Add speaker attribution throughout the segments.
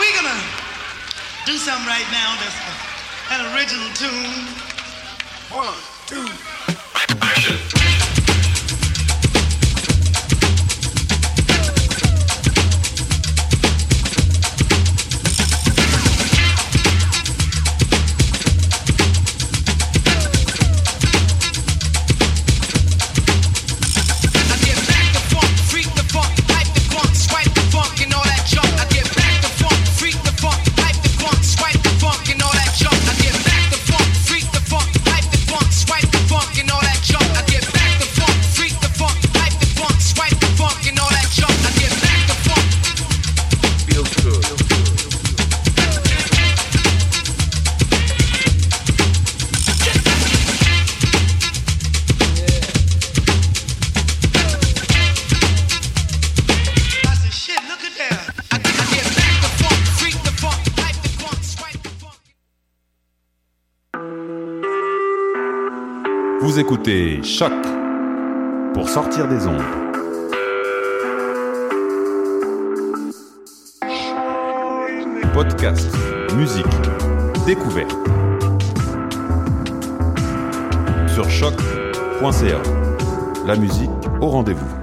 Speaker 1: We're gonna do something right now that's an original tune. One, two,
Speaker 2: Choc pour sortir des ondes. Podcast, musique, découverte. Sur choc.ca. La musique au rendez-vous.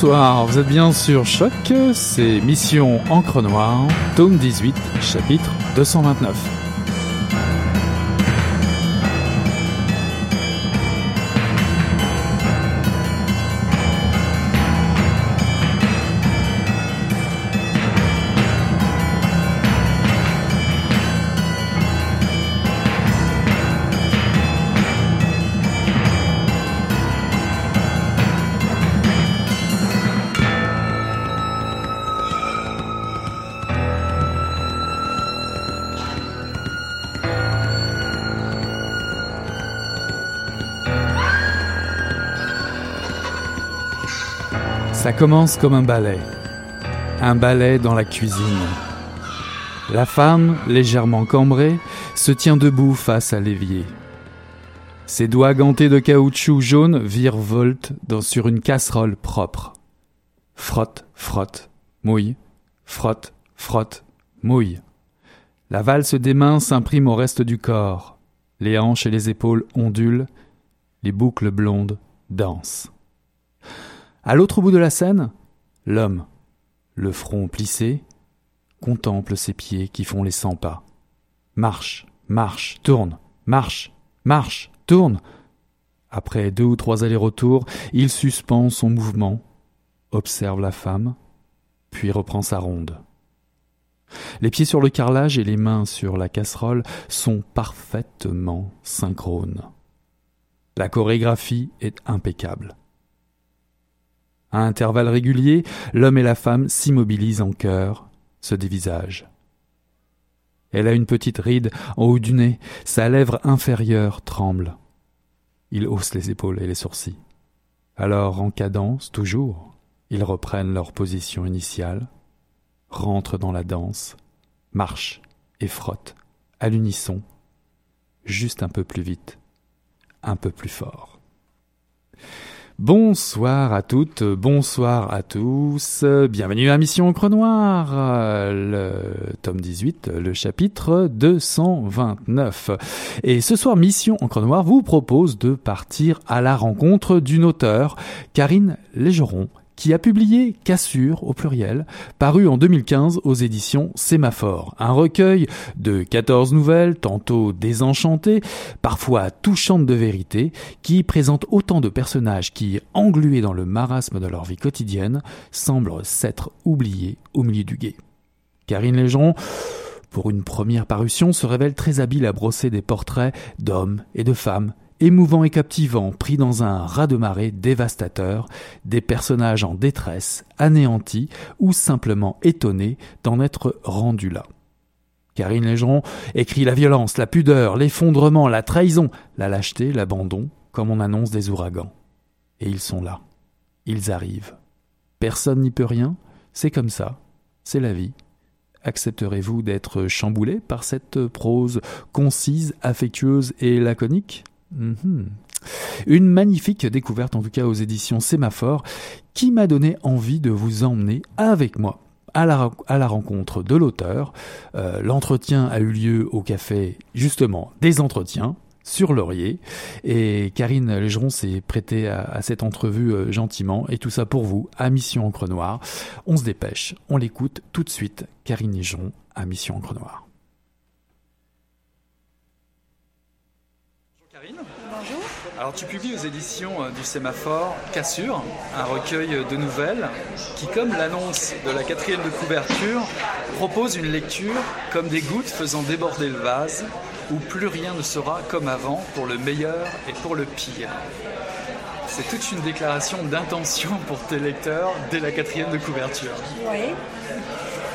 Speaker 3: Bonsoir, vous êtes bien sur Choc, c'est Mission Encre Noire, tome 18, chapitre 229. Commence comme un ballet. Un ballet dans la cuisine. La femme, légèrement cambrée, se tient debout face à l'évier. Ses doigts gantés de caoutchouc jaune virevoltent dans, sur une casserole propre. Frotte, frotte, mouille, frotte, frotte, mouille. La valse des mains s'imprime au reste du corps. Les hanches et les épaules ondulent, les boucles blondes dansent. À l'autre bout de la scène, l'homme, le front plissé, contemple ses pieds qui font les cent pas. Marche, marche, tourne, marche, marche, tourne. Après deux ou trois allers-retours, il suspend son mouvement, observe la femme, puis reprend sa ronde. Les pieds sur le carrelage et les mains sur la casserole sont parfaitement synchrones. La chorégraphie est impeccable. À intervalles réguliers, l'homme et la femme s'immobilisent en chœur, se dévisagent. Elle a une petite ride en haut du nez, sa lèvre inférieure tremble. Ils haussent les épaules et les sourcils. Alors, en cadence, toujours, ils reprennent leur position initiale, rentrent dans la danse, marchent et frottent, à l'unisson, juste un peu plus vite, un peu plus fort. Bonsoir à toutes, bonsoir à tous, bienvenue à Mission Encre Noire, le tome 18, le chapitre 229. Et ce soir, Mission Encre Noire vous propose de partir à la rencontre d'une auteure, Karine Légeron, qui a publié Cassure au pluriel, paru en 2015 aux éditions Sémaphore, un recueil de 14 nouvelles, tantôt désenchantées, parfois touchantes de vérité, qui présente autant de personnages qui, englués dans le marasme de leur vie quotidienne, semblent s'être oubliés au milieu du guet. Karine Légeron pour une première parution, se révèle très habile à brosser des portraits d'hommes et de femmes émouvant et captivant, pris dans un raz-de-marée dévastateur, des personnages en détresse, anéantis ou simplement étonnés d'en être rendus là. Karine Légeron écrit la violence, la pudeur, l'effondrement, la trahison, la lâcheté, l'abandon, comme on annonce des ouragans. Et ils sont là. Ils arrivent. Personne n'y peut rien, c'est comme ça, c'est la vie. Accepterez-vous d'être chamboulé par cette prose concise, affectueuse et laconique? Mhm. Une magnifique découverte en tout cas aux éditions Sémaphore qui m'a donné envie de vous emmener avec moi à la, rencontre de l'auteur. Euh, l'entretien a eu lieu au café justement des entretiens sur Laurier et Karine Légeron s'est prêtée à, à, cette entrevue euh, gentiment et tout ça pour vous à Mission Encre Noire. On se dépêche, on l'écoute tout de suite. Karine Légeron à Mission Encre Noire. Alors tu publies aux éditions euh, du Sémaphore Cassure, un recueil de nouvelles qui, comme l'annonce de la quatrième de couverture, propose une lecture comme des gouttes faisant déborder le vase, où plus rien ne sera comme avant pour le meilleur et pour le pire. C'est toute une déclaration d'intention pour tes lecteurs dès la quatrième de couverture.
Speaker 4: Oui.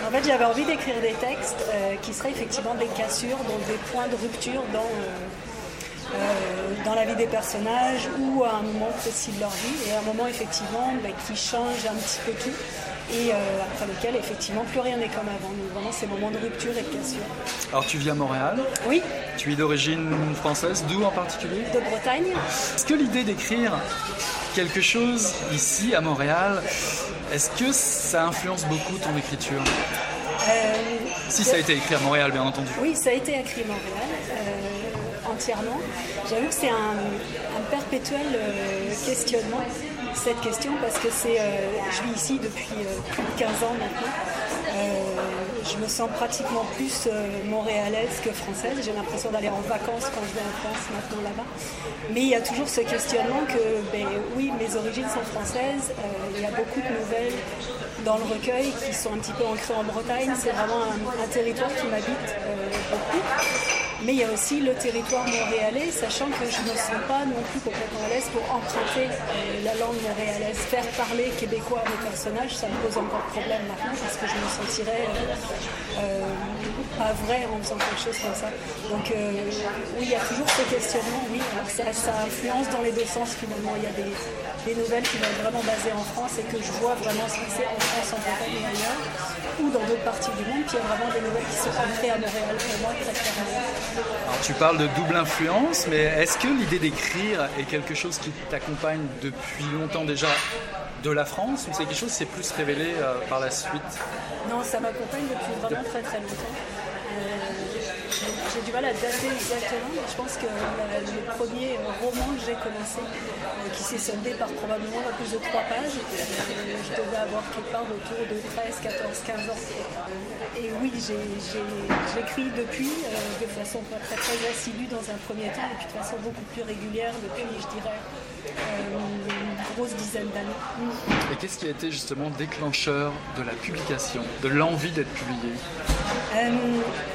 Speaker 4: En fait, j'avais envie d'écrire des textes euh, qui seraient effectivement des cassures, donc des points de rupture dans, euh, euh, dans la vie des personnages ou à un moment précis de leur vie, et un moment effectivement bah, qui change un petit peu tout, et euh, après lequel effectivement plus rien n'est comme avant. Donc vraiment ces moments de rupture et de cassure.
Speaker 3: Alors tu vis à Montréal
Speaker 4: Oui.
Speaker 3: Tu es d'origine française, d'où en particulier?
Speaker 4: De Bretagne.
Speaker 3: Est-ce que l'idée d'écrire quelque chose ici à Montréal, est-ce que ça influence beaucoup ton écriture?
Speaker 4: Euh,
Speaker 3: Si ça a été écrit à Montréal, bien entendu.
Speaker 4: Oui, ça a été écrit à Montréal, euh, J'avoue que c'est un, perpétuel euh, questionnement, cette question, parce que c'est, euh, je vis ici depuis euh, plus de 15 ans maintenant. Je me sens pratiquement plus montréalaise que française. J'ai l'impression d'aller en vacances quand je vais en France maintenant là-bas. Mais il y a toujours ce questionnement que, ben, oui, mes origines sont françaises. Il y a beaucoup de nouvelles dans le recueil qui sont un petit peu ancrées en Bretagne. C'est vraiment un, territoire qui m'habite beaucoup. Mais il y a aussi le territoire montréalais, sachant que je ne sens pas non plus complètement à l'aise pour emprunter euh, la langue montréalaise. Faire parler québécois à mes personnages, ça me pose encore problème maintenant parce que je me sentirais euh, euh, pas vrai en faisant quelque chose comme ça. Donc oui, il y a toujours ce questionnement, oui. Ça, influence dans les deux sens finalement. Il y a des, nouvelles qui vont être vraiment basées en France et que je vois vraiment se passer en France, en Bretagne et ailleurs, ou dans d'autres parties du monde. Puis il y a vraiment des nouvelles qui sont ancrées à Montréal pour moi, très clairement.
Speaker 3: Alors, tu parles de double influence, mais est-ce que l'idée d'écrire est quelque chose qui t'accompagne depuis longtemps déjà de la France ou c'est quelque chose qui s'est plus révélé euh, par la suite?
Speaker 4: Non, ça m'accompagne depuis vraiment très très longtemps. Euh, j'ai du mal à dater exactement, mais je pense que la- le premier euh, roman que j'ai commencé, euh, qui s'est soldé par probablement plus de trois pages, euh, je devais avoir quelque part autour de 13, 14, 15 ans. Et oui, j'écris depuis euh, de façon très assidue dans un premier temps, et puis de façon beaucoup plus régulière depuis, je dirais, euh, grosse dizaine d'années.
Speaker 3: Et qu'est-ce qui a été justement déclencheur de la publication, de l'envie d'être publié
Speaker 4: Euh,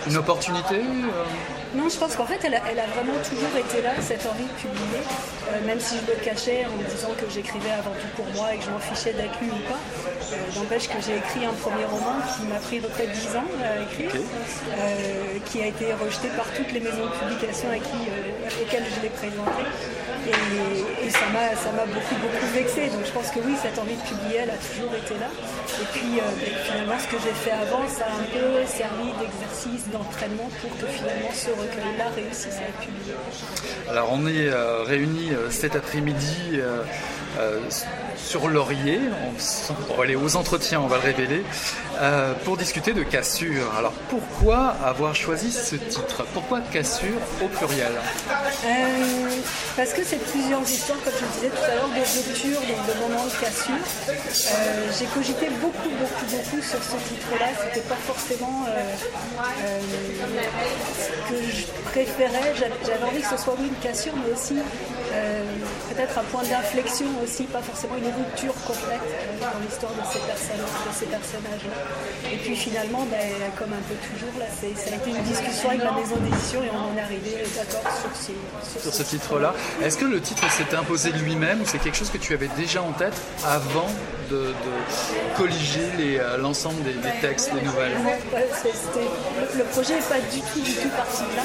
Speaker 3: Une opportunité euh,
Speaker 4: Non, je pense qu'en fait, elle a, elle a vraiment toujours été là, cette envie de publier, euh, même si je le cachais en me disant que j'écrivais avant tout pour moi et que je m'en fichais d'être lu ou pas. Euh, N'empêche que j'ai écrit un premier roman qui m'a pris peut-être 10 ans à écrire, euh, qui a été rejeté par toutes les maisons de publication à qui, euh, auxquelles je l'ai présenté. Et, et ça m'a ça m'a beaucoup, beaucoup vexé. Donc je pense que oui, cette envie de publier, elle a toujours été là. Et puis ben, finalement, ce que j'ai fait avant, ça a un peu servi d'exercice, d'entraînement pour que finalement ce recueil-là réussisse à être publié.
Speaker 3: Alors on est réunis cet après-midi euh, euh, sur Laurier, on, va aller aux entretiens, on va le révéler, euh, pour discuter de Cassure. Alors pourquoi avoir choisi ce titre? Pourquoi Cassure au pluriel?
Speaker 4: Euh, parce que c'est plusieurs histoires, comme je le disais tout à l'heure, de rupture, donc de moments de cassure. Euh, J'ai cogité beaucoup, beaucoup, beaucoup sur ce titre-là. C'était pas forcément euh, euh, ce que je préférais. J'avais envie que ce soit oui une cassure, mais aussi euh, peut-être un point d'inflexion aussi, pas forcément une rupture complète euh, dans l'histoire de ces de ces personnages-là. Et puis finalement, ben, comme un peu toujours, là, c'est- ça a été une discussion avec la maison d'édition et on en est arrivé d'accord sur ce,
Speaker 3: sur ce titre-là Est-ce que le titre s'est imposé lui-même ou c'est quelque chose que tu avais déjà en tête avant de, de colliger euh, l'ensemble des, des textes, des nouvelles
Speaker 4: le, le projet n'est pas du tout, du tout parti de là.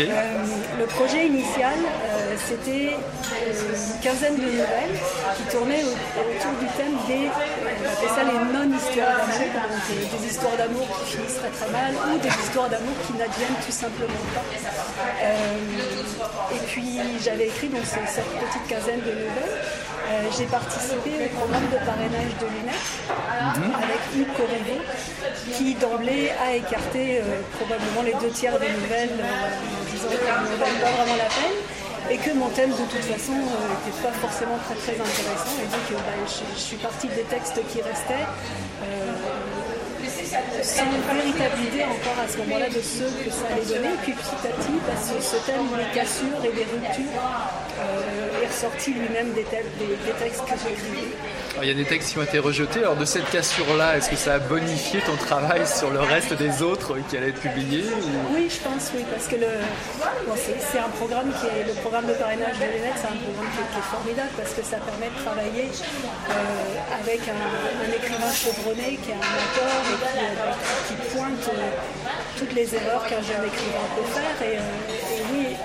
Speaker 4: Euh, le projet initial, euh, c'était une quinzaine de nouvelles qui tournaient autour du thème des, on appelait ça les non-histoires d'amour, des histoires d'amour qui finissent très très mal ou des histoires d'amour qui n'adviennent tout simplement pas. Euh, et puis j'avais écrit donc cette petite quinzaine de nouvelles. Euh, j'ai participé au programme de parrainage de l'UNEF avec Hugues Corriveau qui d'emblée a écarté probablement les deux tiers des nouvelles en disant qu'elles ne valent pas vraiment la peine et que mon thème de toute façon n'était pas forcément très très intéressant et donc bah, je, suis partie des textes qui restaient sans véritable idée encore à ce moment-là de ce que ça allait donner. Et puis petit à petit, bah, ce, thème des cassures et des ruptures euh, est ressorti lui-même des, des, textes que j'ai écrits.
Speaker 5: Il y a des textes qui ont été rejetés. Alors de cette cassure-là, est-ce que ça a bonifié ton travail sur le reste des autres qui allaient être publiés
Speaker 4: Oui, je pense, oui, parce que le, c'est, un programme qui est le programme de parrainage de l'ENET, c'est un programme qui est, formidable parce que ça permet de travailler euh, avec un, écrivain chevronné qui est un mentor et qui, euh, pointe euh, toutes les erreurs qu'un jeune écrivain peut faire. Et, et oui,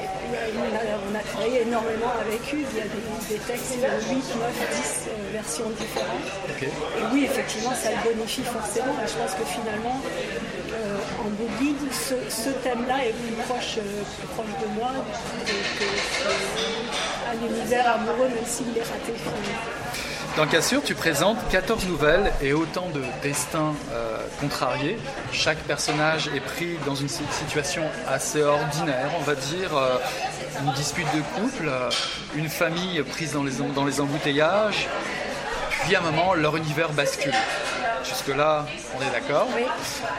Speaker 4: on a, travaillé énormément avec Hugues. Il y a des, textes de 8, 9, 10 versions différentes. Et oui, effectivement, ça le bonifie forcément. Et je pense que finalement, euh, en bout guide, ce, thème-là est plus proche, euh, plus proche de moi que, un univers amoureux, même s'il est raté
Speaker 5: Dans Cassure, tu présentes 14 nouvelles et autant de destins euh, contrariés. Chaque personnage est pris dans une situation assez ordinaire, on va dire, une dispute de couple, une famille prise dans les, dans les embouteillages, puis à un moment, leur univers bascule. Jusque-là, on est d'accord
Speaker 4: Oui.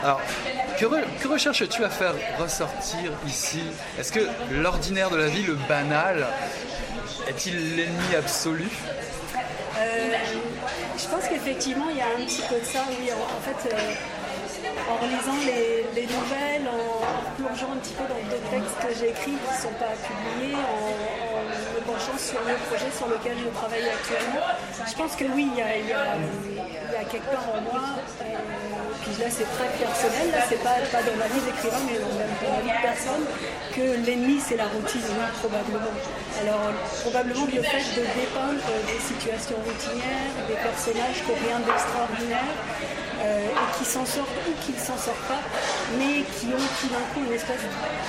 Speaker 5: Alors, que, recherches-tu à faire ressortir ici? Est-ce que l'ordinaire de la vie, le banal, est-il l'ennemi absolu?
Speaker 4: euh, Je pense qu'effectivement, il y a un petit peu de ça, oui. En, fait, euh, en relisant les, nouvelles, en, plongeant un petit peu dans deux textes que j'ai écrits qui ne sont pas publiés, en, me penchant sur le projet sur lequel je travaille actuellement, je pense que oui, il y a, quelque part en moi, euh, puis là c'est très personnel, là c'est pas, dans ma vie d'écrivain, mais dans, ma vie de personne, que l'ennemi c'est la routine, probablement. Alors probablement le fait de dépeindre des situations routinières, des personnages qui rien d'extraordinaire, euh, et qui s'en sortent ou qui ne s'en sortent pas, mais qui ont tout d'un coup une espèce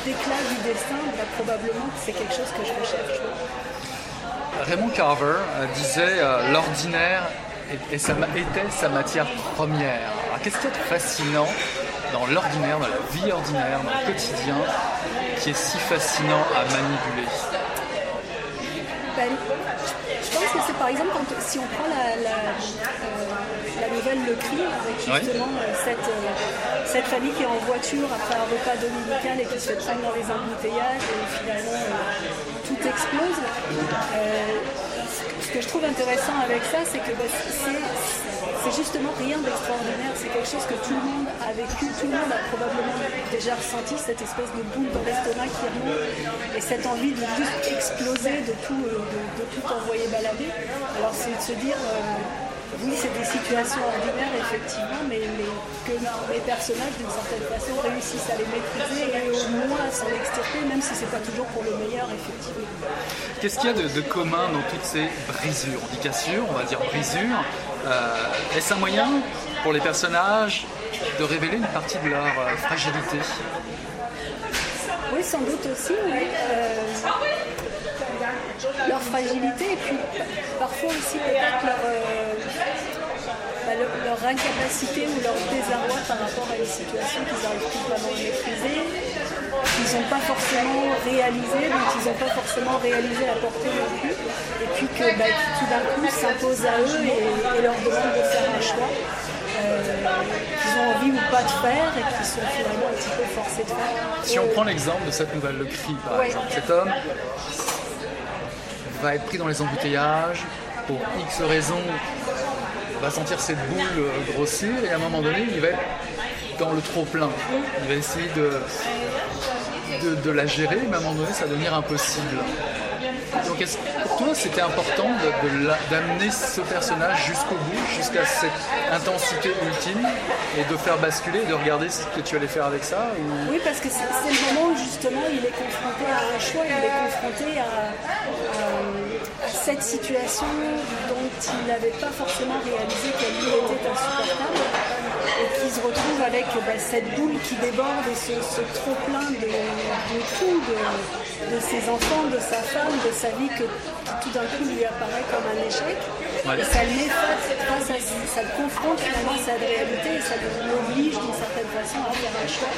Speaker 4: d'éclat du destin, bah, probablement que c'est quelque chose que je recherche.
Speaker 5: Raymond Carver euh, disait euh, l'ordinaire était sa matière première. qu'est-ce qui est fascinant dans l'ordinaire, dans la vie ordinaire, dans le quotidien, qui est si fascinant à manipuler?
Speaker 4: Ben, je pense que c'est par exemple si on prend la, la nouvelle Le Cri, avec justement euh, cette, euh, cette famille qui est en voiture après un repas dominical et qui se traîne dans les embouteillages et finalement euh, tout explose. Que je trouve intéressant avec ça, c'est que bah, c'est justement rien d'extraordinaire, c'est quelque chose que tout le monde a vécu, tout le monde a probablement déjà ressenti, cette espèce de boule dans l'estomac qui remonte et cette envie de juste exploser, de tout, de, tout envoyer balader. Alors c'est de se dire oui, c'est des situations ordinaires, effectivement, mais, que les personnages, d'une certaine façon, réussissent à les maîtriser et au moins à s'en extirper, même si c'est pas toujours pour le meilleur, effectivement.
Speaker 5: Qu'est-ce qu'il y a de, commun dans toutes ces brisures? On dit cassure, on va dire brisure. Euh, Est-ce un moyen pour les personnages de révéler une partie de leur euh, fragilité?
Speaker 4: Oui, sans doute aussi, oui. Euh, leur fragilité et puis parfois aussi peut-être leur, euh, bah, leur, incapacité ou leur désarroi par rapport à une situation qu'ils n'arrivent plus vraiment à maîtriser, qu'ils n'ont pas forcément réalisé, donc ils n'ont pas forcément réalisé la portée non plus, et puis que bah, tout d'un coup s'impose à eux et, leur demande de faire un choix. Euh, qu'ils ont envie ou pas de faire et qui sont finalement un petit peu forcés de faire.
Speaker 5: Si on prend l'exemple de cette nouvelle Le Cri, par exemple, cet homme, va être pris dans les embouteillages, pour X raisons, va sentir cette boule euh, grossir et à un moment donné, il va être dans le trop plein. Il va essayer de, de, la gérer, mais à un moment donné, ça va devenir impossible. Donc pour toi, c'était important d'amener ce personnage jusqu'au bout, jusqu'à cette intensité ultime, et de faire basculer, de regarder ce que tu allais faire avec ça
Speaker 4: Oui, parce que c'est le moment où justement il est confronté à un choix, il est confronté à cette situation dont il n'avait pas forcément réalisé qu'elle lui était insupportable et qui se retrouve avec bah, cette boule qui déborde et ce, trop-plein de, tout, de, ses enfants, de sa femme, de sa vie que, qui tout d'un coup lui apparaît comme un échec. Et ça le met face, à, ça le confronte finalement à sa réalité et ça l'oblige d'une certaine façon à faire un choix.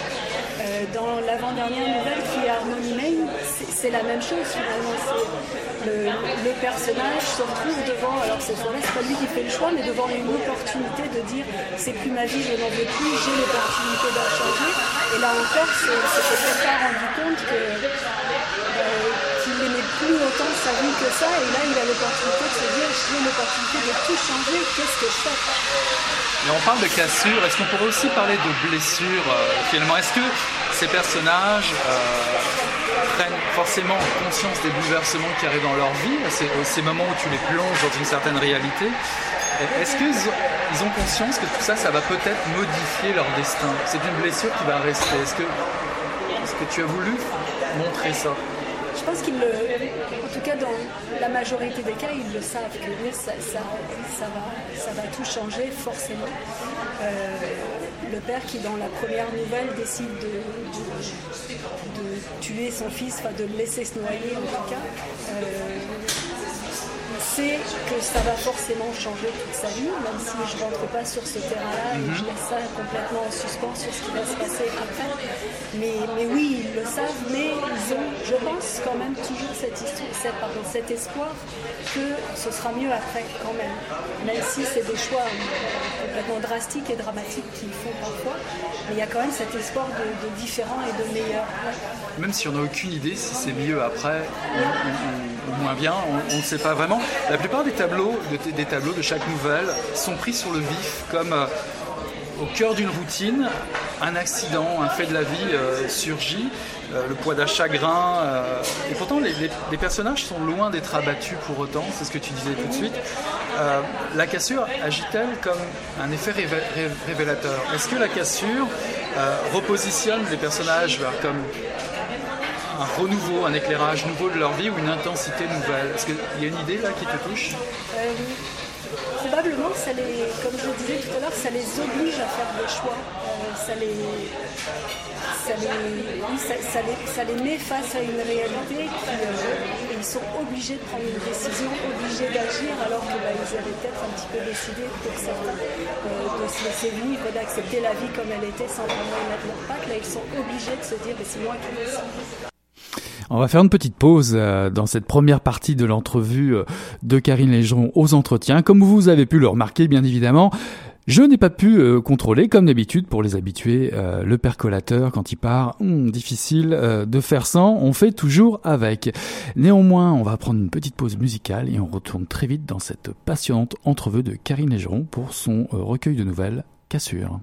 Speaker 4: Euh, dans l'avant-dernière nouvelle qui est Harmony Main, c'est la même chose finalement. Le, le, personnage se retrouve devant, alors cette fois-là, c'est pas lui qui fait le choix, mais devant une opportunité de dire c'est plus ma vie, je n'en veux plus, j'ai l'opportunité d'en changer. Et là encore, c'est peut-être pas rendu compte. Euh, n'aimait plus autant sa vie que ça, et là il a l'opportunité de se dire j'ai l'opportunité de tout changer, qu'est-ce que je fais?
Speaker 5: Et on parle de cassure, est-ce qu'on pourrait aussi parler de blessure euh, finalement? Est-ce que ces personnages euh, prennent forcément conscience des bouleversements qui arrivent dans leur vie, ces, ces moments où tu les plonges dans une certaine réalité est-ce qu'ils ils ont conscience que tout ça, ça va peut-être modifier leur destin? C'est une blessure qui va rester. Est-ce que, est-ce que tu as voulu montrer ça?
Speaker 4: Je pense qu'ils le. En tout cas, dans la majorité des cas, ils le savent que ça, ça, va, ça va tout changer forcément. Euh, le père qui, dans la première nouvelle, décide de, tuer son fils, enfin de le laisser se noyer en tout cas. Euh, sait que ça va forcément changer toute sa vie, même si je ne rentre pas sur ce terrain-là et je laisse ça complètement en suspens sur ce qui va se passer après. Mais, mais oui, ils le savent, mais ils ont, je pense, quand même toujours cet espoir que ce sera mieux après, quand même. Même si c'est des choix complètement drastiques et dramatiques qu'ils font parfois, mais il y a quand même cet espoir de, différent et de meilleur.
Speaker 5: Même si on n'a aucune idée si c'est mieux après moins bien, on ne sait pas vraiment. La plupart des tableaux, de, des tableaux de chaque nouvelle sont pris sur le vif, comme euh, au cœur d'une routine, un accident, un fait de la vie euh, surgit, euh, le poids d'un chagrin. et pourtant, les, personnages sont loin d'être abattus pour autant, c'est ce que tu disais tout de suite. la cassure agit-elle comme un effet révélateur? Est-ce que la cassure repositionne les personnages comme un renouveau, un éclairage nouveau de leur vie ou une intensité nouvelle? Est-ce qu'il y a une idée là qui te touche?
Speaker 4: Euh, Probablement, ça les, comme je le disais tout à l'heure, ça les oblige à faire des choix. Euh, ça, les, ça, les, ça, les, met face à une réalité qui, euh, ils sont obligés de prendre une décision, obligés d'agir, alors qu'ils bah, avaient peut-être un petit peu décidé, pour certains, de se laisser vivre, d'accepter la vie comme elle était sans vraiment y mettre leur patte. Là, ils sont obligés de se dire, c'est moi qui décide.
Speaker 3: On va faire une petite pause euh, dans cette première partie de l'entrevue euh, de Karine Légeron aux entretiens. Comme vous avez pu le remarquer, bien évidemment, je n'ai pas pu euh, contrôler, comme d'habitude, pour les habitués, le percolateur quand il part. Hmm, difficile de faire sans, on fait toujours avec. Néanmoins, on va prendre une petite pause musicale et on retourne très vite dans cette passionnante entrevue de Karine Légeron pour son recueil de nouvelles Cassure.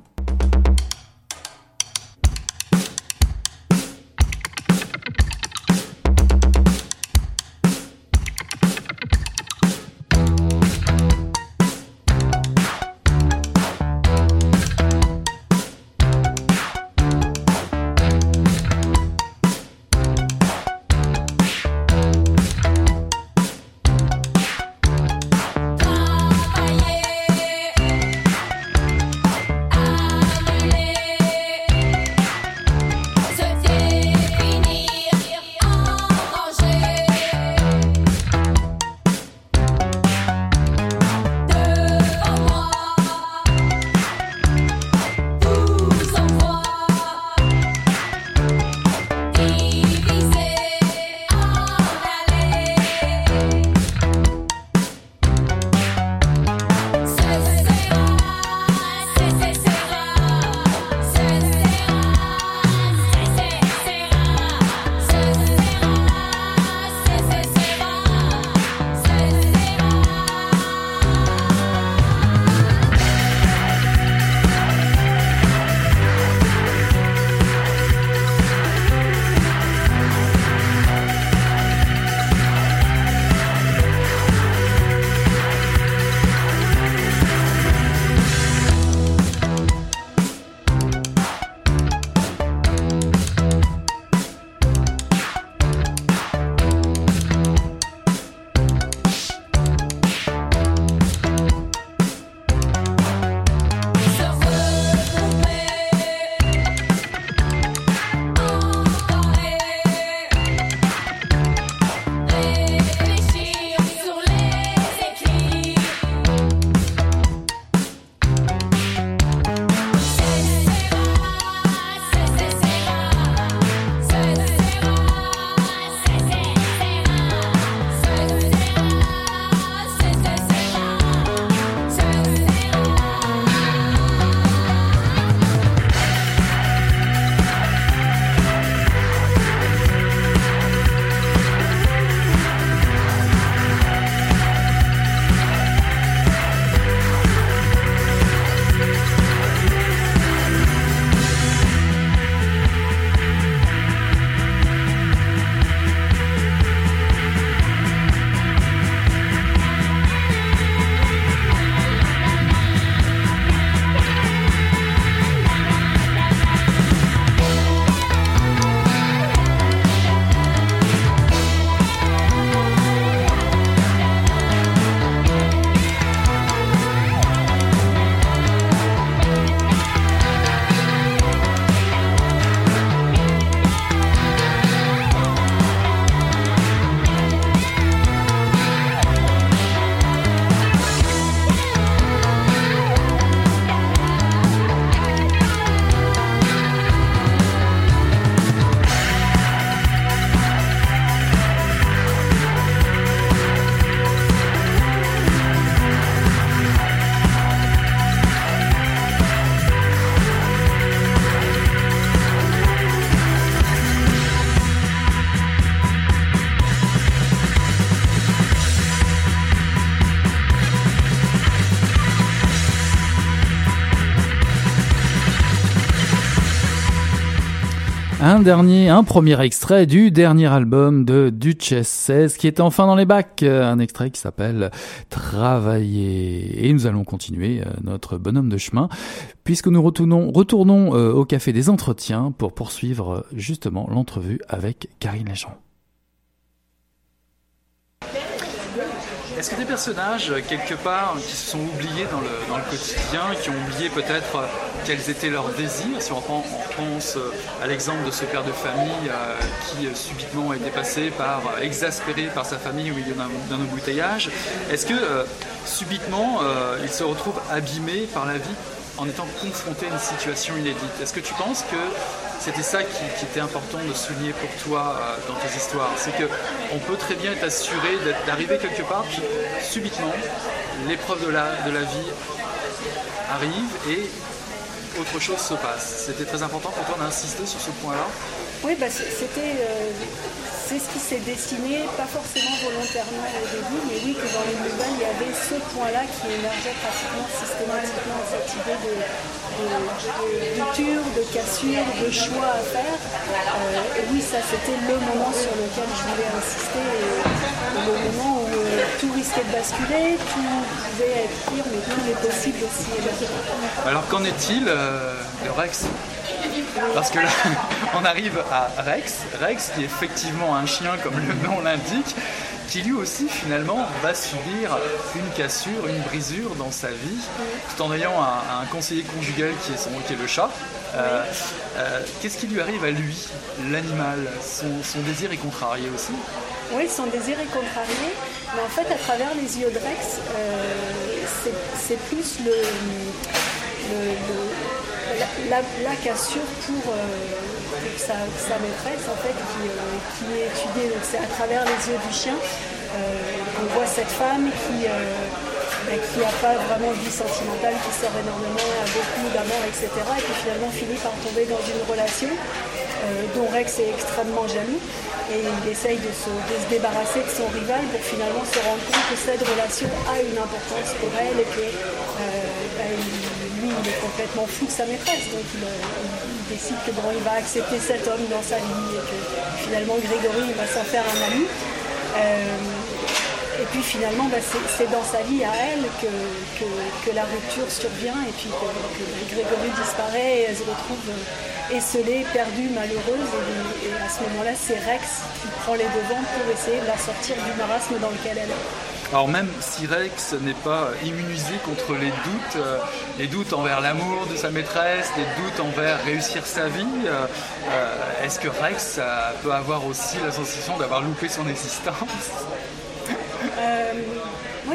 Speaker 3: Un premier extrait du dernier album de Duchess 16 qui est enfin dans les bacs. Un extrait qui s'appelle Travailler. Et nous allons continuer euh, notre bonhomme de chemin puisque nous retournons, retournons euh, au café des entretiens pour poursuivre euh, justement l'entrevue avec Karine Legend.
Speaker 5: Est-ce que des personnages, quelque part, qui se sont oubliés dans le, quotidien, qui ont oublié peut-être euh, quels étaient leurs désirs? Si on, pense euh, à l'exemple de ce père de famille euh, qui subitement a été passé par, exaspéré par sa famille au milieu d'un embouteillage, est-ce que subitement il se retrouve abîmé par la vie en étant confronté à une situation inédite Est-ce que tu penses que c'était ça qui, était important de souligner pour toi euh, dans tes histoires? C'est qu'on peut très bien être assuré d'arriver quelque part, puis subitement, l'épreuve de la, vie arrive et autre chose se passe. C'était très important pour toi d'insister sur ce point-là?
Speaker 4: Oui, bah, c'était. Euh, c'est ce qui s'est dessiné, pas forcément volontairement au début, mais oui que dans les nouvelles, il y avait ce point-là qui émergeait pratiquement systématiquement, cette idée de, rupture, de cassure, de choix à faire. Euh, et oui, ça c'était le moment sur lequel je voulais insister, le moment où euh, tout risquait de basculer, tout pouvait être pire, mais tout est possible aussi.
Speaker 5: Alors qu'en est-il euh, de Rex? Parce que là, on arrive à Rex, Rex qui est effectivement un chien comme le nom l'indique, qui lui aussi finalement va subir une cassure, une brisure dans sa vie, tout en ayant un, conseiller conjugal qui est, son, qui est le chat. Euh, euh, qu'est-ce qui lui arrive à lui, l'animal? Son, désir est contrarié aussi?
Speaker 4: Oui, son désir est contrarié, mais en fait à travers les yeux de Rex, euh, c'est plus le la, cassure pour, euh, sa, maîtresse en fait qui, euh, est étudiée. Donc c'est à travers les yeux du chien qu'on euh, voit cette femme qui ben, qui n'a pas vraiment de vie sentimentale, qui sort énormément, a beaucoup d'amour, etc. Et puis finalement finit par tomber dans une relation dont Rex est extrêmement jaloux. Et il essaye de se, débarrasser de son rival pour finalement se rendre compte que cette relation a une importance pour elle et que ben, il est complètement fou de sa maîtresse, donc il, décide que bon, il va accepter cet homme dans sa vie et que finalement Grégory va s'en faire un ami. Euh, et puis finalement, bah, c'est dans sa vie à elle que, que, la rupture survient et puis que, Grégory disparaît et elle se retrouve euh, esselée, perdue, malheureuse. Et, à ce moment-là, c'est Rex qui prend les devants pour essayer de la sortir du marasme dans lequel elle est.
Speaker 5: Alors même si Rex n'est pas immunisé contre les doutes, euh, les doutes envers l'amour de sa maîtresse, les doutes envers réussir sa vie, euh, est-ce que Rex peut avoir aussi la sensation d'avoir loupé son existence?
Speaker 4: Moi,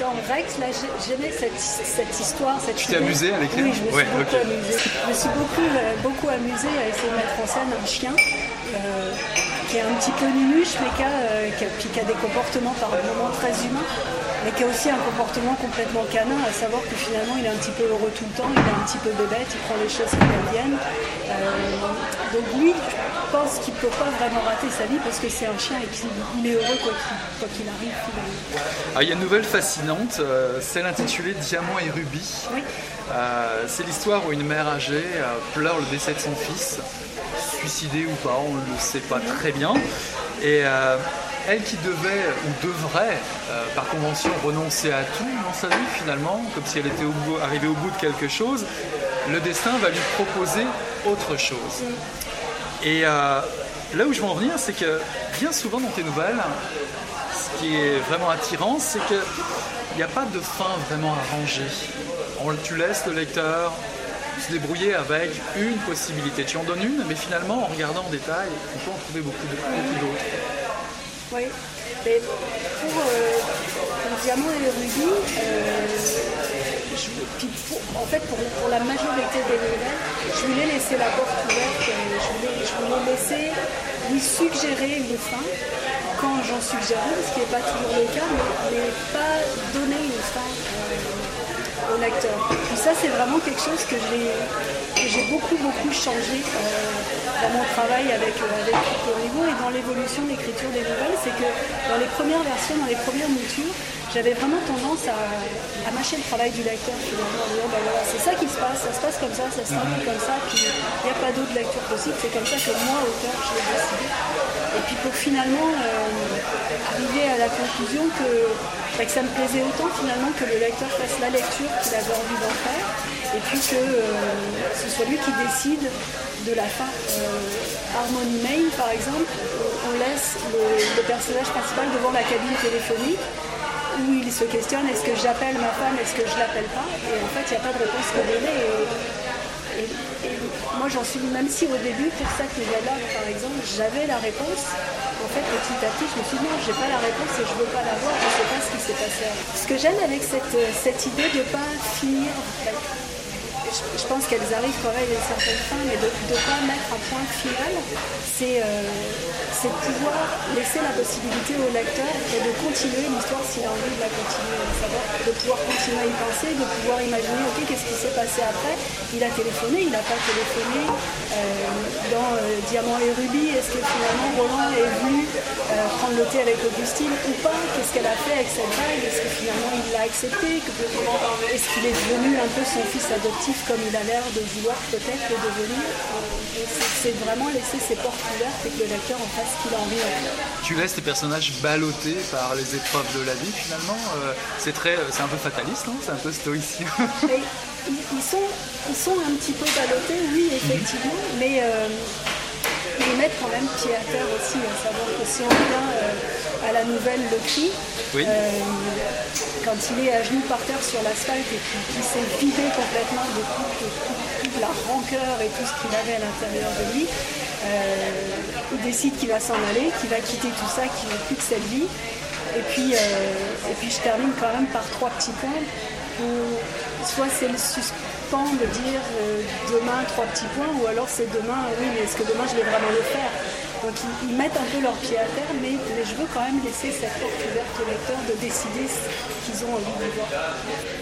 Speaker 4: dans Rex, là, j'aimais cette, cette, histoire. Cette
Speaker 5: tu t'es amusé à l'écrire
Speaker 4: Oui, je me suis beaucoup amusée. Je me suis beaucoup, beaucoup amusée à essayer de mettre en scène un chien qui est un petit peu nunuche, mais euh, qui a, des comportements par moments très humains, mais qui a aussi un comportement complètement canin, à savoir que finalement il est un petit peu heureux tout le temps, il est un petit peu bébête, il prend les choses comme elles viennent. Euh, donc lui, je pense qu'il ne peut pas vraiment rater sa vie parce que c'est un chien et qu'il est heureux quoi qu'il arrive.
Speaker 5: Ah, il y a une nouvelle fascinante, euh, celle intitulée Diamant et Rubis. c'est l'histoire où une mère âgée pleure le décès de son fils suicidé ou pas, on ne le sait pas très bien. Et euh, elle qui devait ou devrait, euh, par convention, renoncer à tout dans sa vie finalement, comme si elle était arrivée au bout de quelque chose, le destin va lui proposer autre chose. Et euh, là où je veux en venir, c'est que bien souvent dans tes nouvelles, ce qui est vraiment attirant, c'est qu'il n'y a pas de fin vraiment arrangée. On, tu laisses le lecteur se débrouiller avec une possibilité. Tu en donnes une, mais finalement, en regardant en détail, on peut en trouver beaucoup, d'autres.
Speaker 4: Oui, mais pour, euh, le diamant et le rubis, euh, en fait, pour, la majorité des nouvelles, je voulais laisser la porte ouverte, euh, je voulais, laisser lui suggérer une fin quand j'en suggère une, ce qui n'est pas toujours le cas, mais, pas donner une fin au lecteur. Et ça, c'est vraiment quelque chose que j'ai beaucoup, beaucoup changé euh, dans mon travail avec, euh, avec et dans l'évolution de l'écriture des nouvelles. C'est que dans les premières versions, dans les premières moutures, j'avais vraiment tendance à, mâcher le travail du lecteur ben c'est ça qui se passe, ça se passe comme ça, ça se traduit comme ça, puis il n'y a pas d'autre lecture possible, c'est comme ça que moi, auteur, je l'ai. Et puis pour finalement euh, arriver à la conclusion que, ben, que, ça me plaisait autant finalement que le lecteur fasse la lecture qu'il avait envie d'en faire, et puis que euh, ce soit lui qui décide de la fin. Euh, Harmony Main, par exemple, on laisse le personnage principal devant la cabine téléphonique où il se questionne est-ce que j'appelle ma femme, est-ce que je l'appelle pas Et en fait, il n'y a pas de réponse que donner. Moi, j'en suis, même si au début, pour cette nouvelle-là, par exemple, j'avais la réponse, en fait, petit à petit, je me suis dit non, j'ai pas la réponse et je veux pas l'avoir, je sais pas ce qui s'est passé. Ce que j'aime avec cette, cette idée de pas finir, je, pense qu'elles arrivent quand même à une certaine fin, mais de ne pas mettre un point final, c'est euh, pouvoir laisser la possibilité au lecteur de continuer l'histoire s'il a envie de la continuer, savoir, de pouvoir continuer à y penser, de pouvoir imaginer, ok, qu'est-ce qui s'est passé après? Il a téléphoné, il n'a pas téléphoné. Euh, dans euh, Diamant et Ruby, est-ce que finalement Roland est venu prendre le thé avec Augustine ou pas? Qu'est-ce qu'elle a fait avec cette bague? Est-ce que finalement il l'a accepté? Est-ce qu'il est devenu un peu son fils adoptif comme il a l'air de vouloir peut-être le devenir. C'est vraiment laisser ses portes ouvertes et que le lecteur en fasse ce qu'il a envie
Speaker 5: Tu laisses tes personnages ballottés par les épreuves de la vie finalement. Euh, c'est très, euh, c'est un peu fataliste, non C'est un peu stoïcien.
Speaker 4: ils, sont, ils sont un petit peu ballottés, oui, effectivement, mais euh, ils mettent quand même pied à terre aussi, à savoir que si on vient à la nouvelle Le Cri, quand il est à genoux par terre sur l'asphalte et qu'il s'est vidé complètement de toute, la rancœur et tout ce qu'il avait à l'intérieur de lui, euh, il décide qu'il va s'en aller, qu'il va quitter tout ça, qu'il veut plus de cette vie. Et puis, euh, et puis je termine quand même par trois petits points où soit c'est le suspens de dire euh, demain trois petits points, ou alors c'est demain, oui, mais est-ce que demain je vais vraiment le faire? Donc ils, mettent un peu leurs pieds à terre, mais, je veux quand même laisser cette porte ouverte au lecteur de décider ce qu'ils ont envie de voir.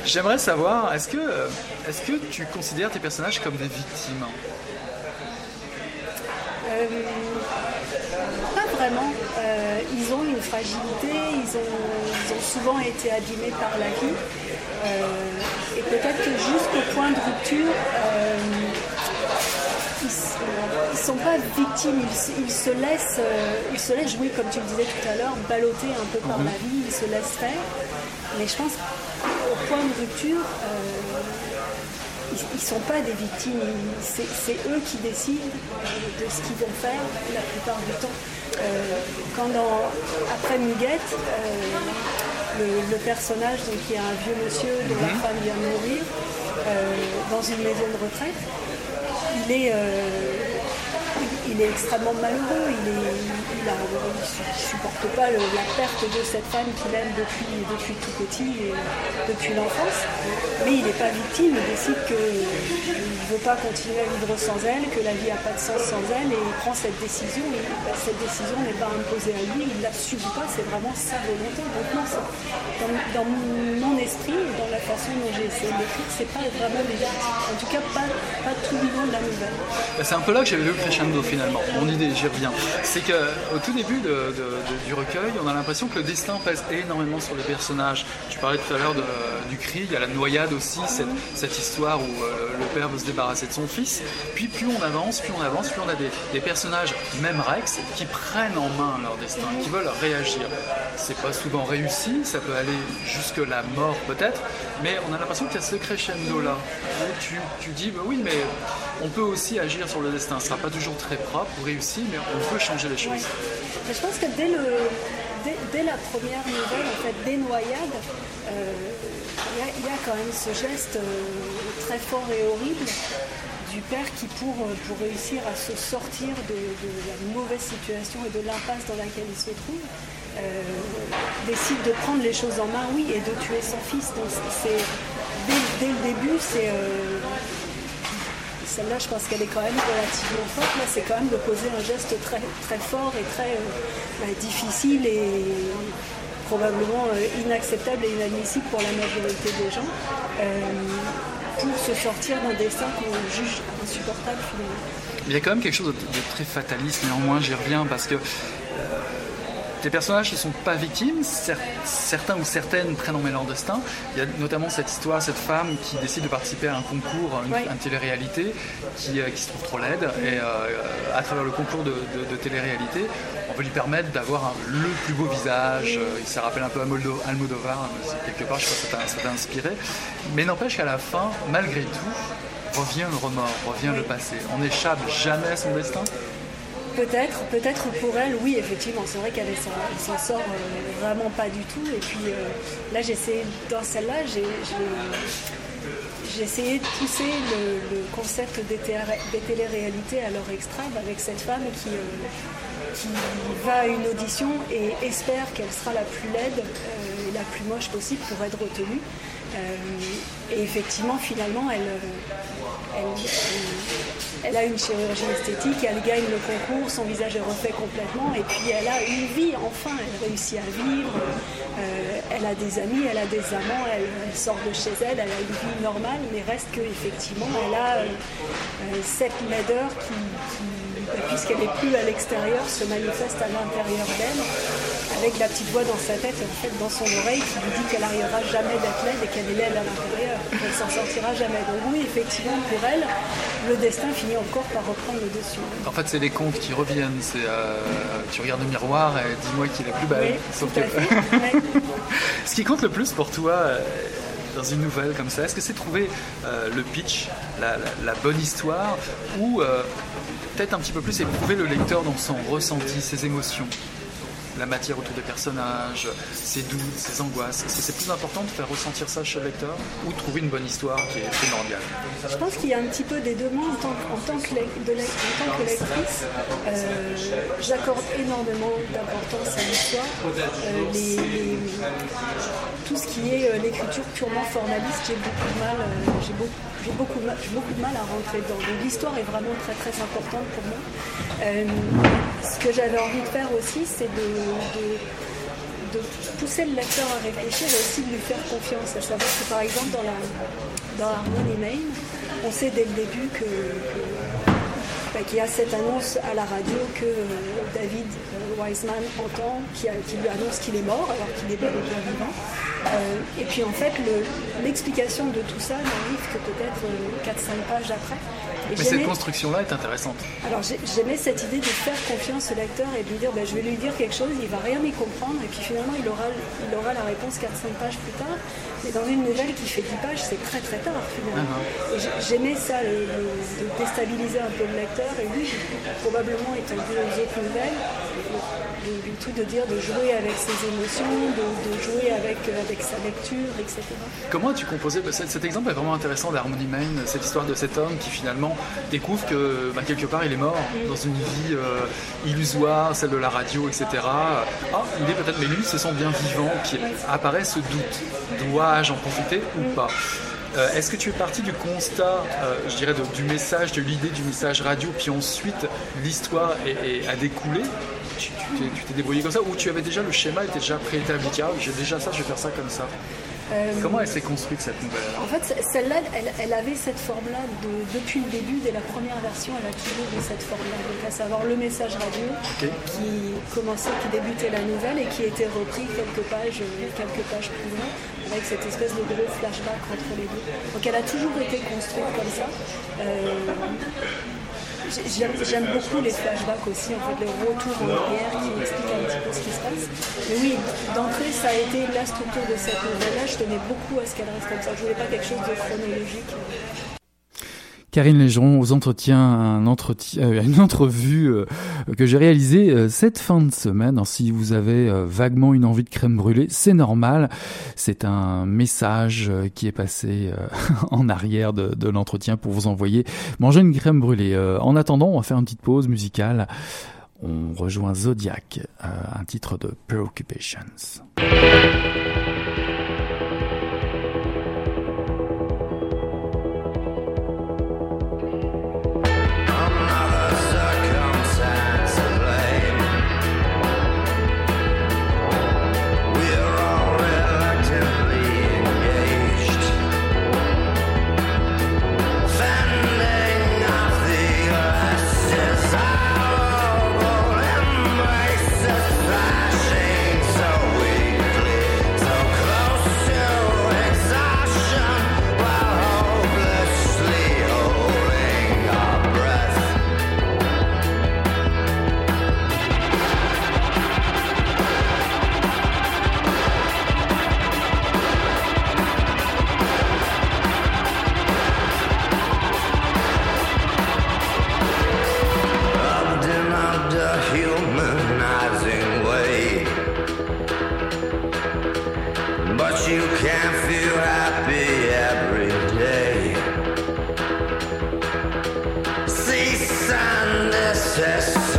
Speaker 5: J'aimerais savoir, est-ce que, est que tu considères tes personnages comme des victimes?
Speaker 4: Euh, Pas vraiment. Euh, ils ont une fragilité, ils ont, souvent été abîmés par la vie. Euh, et peut-être que jusqu'au point de rupture, ils ne sont pas victimes, ils, se laissent, euh, ils se laissent jouer, comme tu le disais tout à l'heure, balloter un peu par mhm. la vie, ils se laissent faire. Mais je pense qu'au point de rupture, euh, ils ne sont pas des victimes, c'est eux qui décident de ce qu'ils vont faire la plupart du temps. Euh, quand après Muguette, le, personnage, donc, qui est un vieux monsieur dont la mhm. femme vient de mourir, dans une maison de retraite, il est, euh, il est extrêmement malheureux. Il ne supporte pas la perte de cette femme qu'il aime depuis, depuis tout petit et depuis l'enfance. Mais il n'est pas victime. Il décide qu'il ne veut pas continuer à vivre sans elle, que la vie n'a pas de sens sans elle et il prend cette décision. Et cette décision n'est pas imposée à lui. Il ne la subit pas. C'est vraiment sa volonté. Donc non, dans, mon esprit dans la façon dont j'ai essayé d'écrire, c'est pas vraiment des En tout cas, pas, tout le long de la nouvelle.
Speaker 5: Bah, c'est un peu là que j'avais vu le crescendo Mon idée, j'y reviens. C'est qu'au tout début du recueil, on a l'impression que le destin pèse énormément sur les personnages. Tu parlais tout à l'heure du cri, il y a la noyade aussi, cette, histoire où euh, le père veut se débarrasser de son fils. Puis plus on avance, plus on avance, plus on a des, personnages, même Rex, qui prennent en main leur destin, qui veulent réagir. C'est pas souvent réussi, ça peut aller jusque la mort peut-être, mais on a l'impression qu'il y a ce crescendo là. tu, tu dis, bah oui, mais on peut aussi agir sur le destin. Ce sera pas toujours très propre ou réussi, mais on peut changer les choses.
Speaker 4: je pense que dès, dès, la première nouvelle, en fait, des noyades, euh, il y, a quand même ce geste euh, très fort et horrible du père qui, pour, pour réussir à se sortir de, la mauvaise situation et de l'impasse dans laquelle il se trouve, euh, décide de prendre les choses en main, oui, et de tuer son fils. C'est dès, le début, c'est celle-là, je pense qu'elle est quand même relativement forte. Là, c'est quand même de poser un geste très, très fort et très euh, bah, difficile et probablement euh, inacceptable et inadmissible pour la majorité des gens. pour se sortir d'un destin qu'on juge insupportable finalement.
Speaker 5: Il y a quand même quelque chose de, très fataliste, néanmoins j'y reviens parce que des personnages qui ne sont pas victimes, certains ou certaines prennent en main leur destin. Il y a notamment cette histoire, cette femme qui décide de participer à un concours, une, une télé-réalité, qui, euh, qui, se trouve trop laide. Et euh, à travers le concours de, télé-réalité, on veut lui permettre d'avoir le plus beau visage. Euh, ça rappelle un peu Almodovar, quelque part, je crois que ça t'a inspiré. Mais n'empêche qu'à la fin, malgré tout, revient le remords, revient le passé. On n'échappe jamais à son destin
Speaker 4: Peut-être, peut-être pour elle, oui, effectivement. C'est vrai qu'elle s'en sort euh, vraiment pas du tout. Et puis euh, là, j'ai essayé, dans celle-là, j'ai essayé de pousser le, concept des, télé-réalités à leur extrême avec cette femme qui, euh, qui, va à une audition et espère qu'elle sera la plus laide et la plus moche possible pour être retenue. et effectivement, finalement, elle, elle, a une chirurgie esthétique, elle gagne le concours, son visage est refait complètement, et puis elle a une vie, enfin, elle réussit à vivre, euh, elle a des amis, elle a des amants, elle, sort de chez elle, elle a une vie normale, mais reste qu'effectivement, elle a euh, euh, cette laideur qui, puisqu'elle n'est plus à l'extérieur, se manifeste à l'intérieur d'elle, avec la petite voix dans sa tête, en fait, dans son oreille, qui lui dit qu'elle n'arrivera jamais laide et qu'elle est laide à l'intérieur, qu'elle s'en sortira jamais. Donc oui, effectivement, pour elle, le destin finit encore par reprendre le dessus.
Speaker 5: En fait, c'est les contes qui reviennent. C'est euh, tu regardes le miroir et dis-moi qui est la plus belle.
Speaker 4: Sauf que...
Speaker 5: Ce qui compte le plus pour toi euh, dans une nouvelle comme ça, est-ce que c'est trouver euh, le pitch, la, bonne histoire, ou peut-être un petit peu plus éprouver le lecteur dans son ressenti, ses émotions? La matière autour des personnages, ses doutes, ses angoisses c'est plus important de faire ressentir ça chez le lecteur ou trouver une bonne histoire qui est primordiale?
Speaker 4: Je pense qu'il y a un petit peu des deux mots. En tant, que, lectrice, euh, j'accorde énormément d'importance à l'histoire. Euh, tout ce qui est euh, l'écriture purement formaliste, j'ai beaucoup de mal, beaucoup, beaucoup, de mal à rentrer dedans. L'histoire est vraiment très très importante pour moi. ce que j'avais envie de faire aussi, c'est de pousser le lecteur à réfléchir et aussi de lui faire confiance. À savoir que par exemple dans la dans Harmony Main, on sait dès le début que, qu'il y a cette annonce à la radio que euh, David euh, Wiseman entend, qui, lui annonce qu'il est mort alors qu'il est bien vivant. Euh, et puis en fait, l'explication de tout ça n'arrive que peut-être 4-5 pages après.
Speaker 5: Mais cette construction-là est intéressante.
Speaker 4: Alors j'aimais cette idée de faire confiance au lecteur et de lui dire ben, je vais lui dire quelque chose, il va rien y comprendre et puis finalement il aura, il aura la réponse 4-5 pages plus tard. Mais dans une nouvelle qui fait 10 pages, c'est très très tard finalement. Uh-huh. J'aimais ça, de déstabiliser un peu le lecteur et lui, probablement étant vu aux autres nouvelles, du tout de dire de jouer avec ses émotions, de, jouer avec, euh, avec sa lecture, etc.
Speaker 5: Comment as-tu composé bah, cet, exemple est vraiment intéressant d'Harmony Main, cette histoire de cet homme qui finalement découvre que bah, quelque part il est mort mm. dans une vie euh, illusoire, celle de la radio, etc. Ah, il est peut-être, mais lui se sent bien vivant, qui apparaît ce doute. Dois-je en profiter ou mm. pas? Euh, Est-ce que tu es parti du constat, je dirais, du message, de l'idée du message radio, puis ensuite l'histoire a découlé? Tu t'es débrouillé comme ça ou tu avais déjà le schéma était déjà préétabli ah j'ai déjà ça je vais faire ça comme ça euh, Comment elle s'est construite cette nouvelle
Speaker 4: En fait, celle-là, elle, avait cette forme-là depuis le début, dès la première version, elle a toujours eu cette forme-là. Donc, à savoir le message radio qui commençait, qui débutait la nouvelle et qui était repris quelques pages, quelques pages plus loin, avec cette espèce de gros flashback entre les deux. Donc, elle a toujours été construite comme ça. Euh, J'aime beaucoup les flashbacks aussi, en fait, les retours en arrière qui expliquent un petit peu ce qui se passe. Mais oui, d'entrée, ça a été la structure de cette nouvelle-là. Je tenais beaucoup à ce qu'elle reste comme ça. Je voulais pas quelque chose de chronologique.
Speaker 3: Karine Légeron aux entretiens, euh, une entrevue euh, que j'ai réalisée euh, cette fin de semaine. si vous avez vaguement une envie de crème brûlée, c'est normal. C'est un message qui est passé en arrière de l'entretien pour vous envoyer manger une crème brûlée. en attendant, on va faire une petite pause musicale. On rejoint Zodiac, un titre de Preoccupations. exists.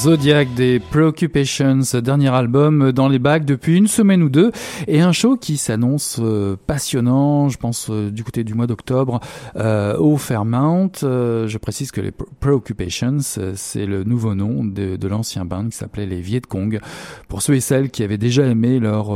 Speaker 3: Zodiac des Preoccupations, dernier album dans les bacs depuis une semaine ou deux, et un show qui s'annonce euh, passionnant, je pense euh, du côté du mois d'octobre, euh, au Fairmount. je précise que les Preoccupations, c'est le nouveau nom de, de l'ancien band qui s'appelait les Viet Cong, pour ceux et celles qui avaient déjà aimé leur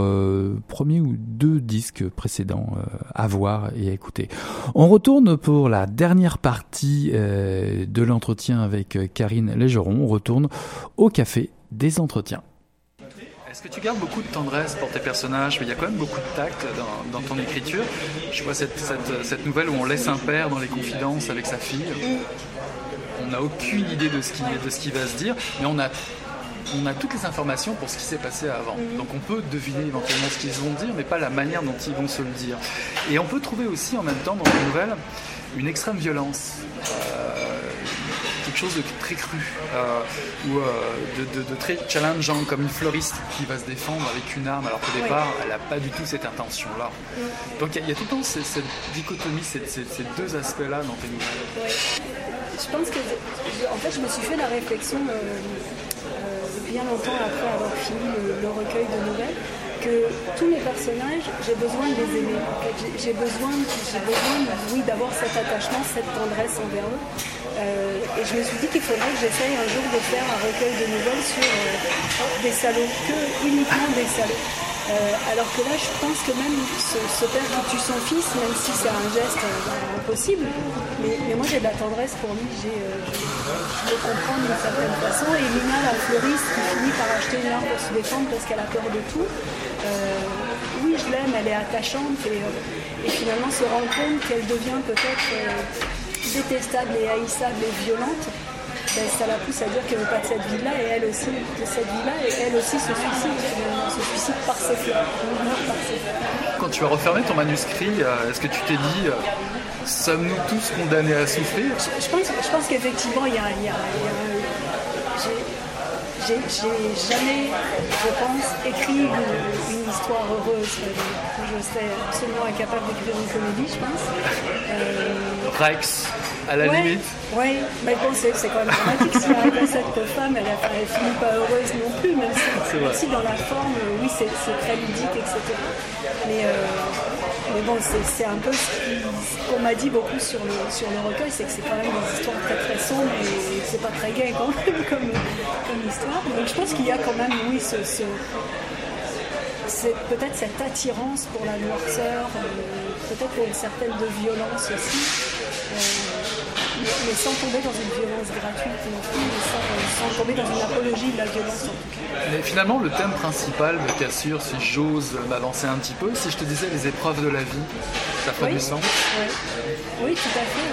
Speaker 3: premier ou deux disques précédents à voir et à écouter. On retourne pour la dernière partie de l'entretien avec Karine Légeron, on retourne au café des entretiens.
Speaker 5: Est-ce que tu gardes beaucoup de tendresse pour tes personnages? Il y a quand même beaucoup de tact dans, ton écriture. Je vois cette, cette, nouvelle où on laisse un père dans les confidences avec sa fille. On n'a aucune idée de ce, qui, de ce qui va se dire, mais on a on a toutes les informations pour ce qui s'est passé avant. Donc on peut deviner éventuellement ce qu'ils vont dire, mais pas la manière dont ils vont se le dire. Et on peut trouver aussi en même temps dans les nouvelles une extrême violence. Euh, quelque chose de très cru euh, ou euh, de, très challengeant, comme une fleuriste qui va se défendre avec une arme, alors qu'au départ, elle n'a pas du tout cette intention-là. Donc il y, a tout le temps cette, dichotomie, ces, deux aspects-là dans tes nouvelles.
Speaker 4: Je pense que, en fait, je me suis fait la réflexion euh, longtemps après avoir fini le recueil de nouvelles que tous mes personnages, j'ai besoin de les aimer. J'ai besoin, besoin oui, d'avoir cet attachement, cette tendresse envers eux. Euh, et je me suis dit qu'il faudrait que j'essaye un jour de faire un recueil de nouvelles sur euh, des salauds, que uniquement des salauds. Euh, alors que là, je pense que même ce, père qui tue son fils, même si c'est un geste impossible, mais, moi j'ai de la tendresse pour lui, je, le comprends d'une certaine façon. Et Lina, la fleuriste, qui finit par acheter une arme pour se défendre parce qu'elle a peur de tout, euh, oui, je l'aime, elle est attachante euh, et, finalement se rend compte qu'elle devient peut-être euh, détestable et haïssable et violente. Ben, ça la pousse à dire qu'elle veut pas de cette vie-là et elle aussi de cette vie-là et elle aussi se suicide finalement, se suicide par ses fleurs,
Speaker 5: Quand tu as refermé ton manuscrit, est-ce que tu t'es dit sommes-nous tous condamnés à souffrir?
Speaker 4: Je, pense, je pense qu'effectivement il y a, il y a j'ai jamais, je pense, écrit une, histoire heureuse. Je serais absolument incapable d'écrire une comédie, je pense.
Speaker 5: Euh... Rex, à la limite.
Speaker 4: Oui, mais bon, c'est quand même dramatique si raconte cette femme, elle, elle finit pas heureuse non plus, même si, dans la forme, oui, c'est très ludique, etc. Mais, euh, mais bon, c'est un peu ce qu'on m'a dit beaucoup sur le, sur le recueil, c'est que c'est quand même des histoires très très sombres et c'est pas très gay quand même comme, comme histoire. Donc je pense qu'il y a quand même, oui, ce, ce- c'est peut-être cette attirance pour la noirceur, euh, peut-être pour une certaine de violence aussi, euh, mais, sans tomber dans une violence gratuite non plus, mais sans, euh, sans tomber dans une apologie de la violence.
Speaker 5: Mais finalement, le thème principal de Cassure, si j'ose m'avancer un petit peu, si je te disais les épreuves de la vie, ça ferait
Speaker 4: Oui.
Speaker 5: du sens.
Speaker 4: Ouais. Oui, tout à fait.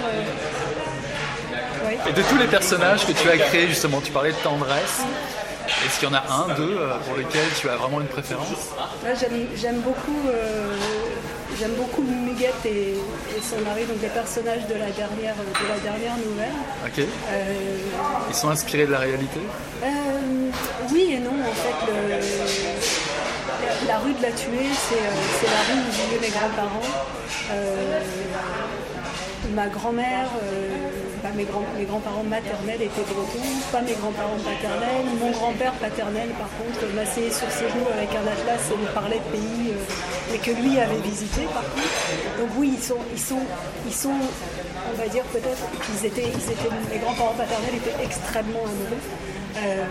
Speaker 4: Oui.
Speaker 5: Et de tous les personnages que tu as créés, justement, tu parlais de tendresse. Est-ce qu'il y en a un, deux, euh, pour lesquels tu as vraiment une préférence?
Speaker 4: Là, j'aime beaucoup, euh, j'aime beaucoup Muguette et, et son mari, donc les personnages de la dernière, de la dernière nouvelle.
Speaker 5: Ok.
Speaker 4: Euh,
Speaker 5: Ils sont inspirés de la réalité
Speaker 4: euh, oui et non, en fait, le- la, la rue de la tuée, c'est, euh, c'est la rue où vivaient mes grands-parents. Ma grand-mère, mes, grands, mes grands-parents maternels étaient bretons, pas mes grands-parents paternels. Mon grand-père paternel, par contre, m'asseyait sur ses genoux avec un atlas et me parlait de pays euh, et que lui avait visité, par contre. Donc oui, ils sont, ils sont, ils sont on va dire peut-être qu'ils étaient, ils étaient, mes grands-parents paternels étaient extrêmement amoureux. Euh,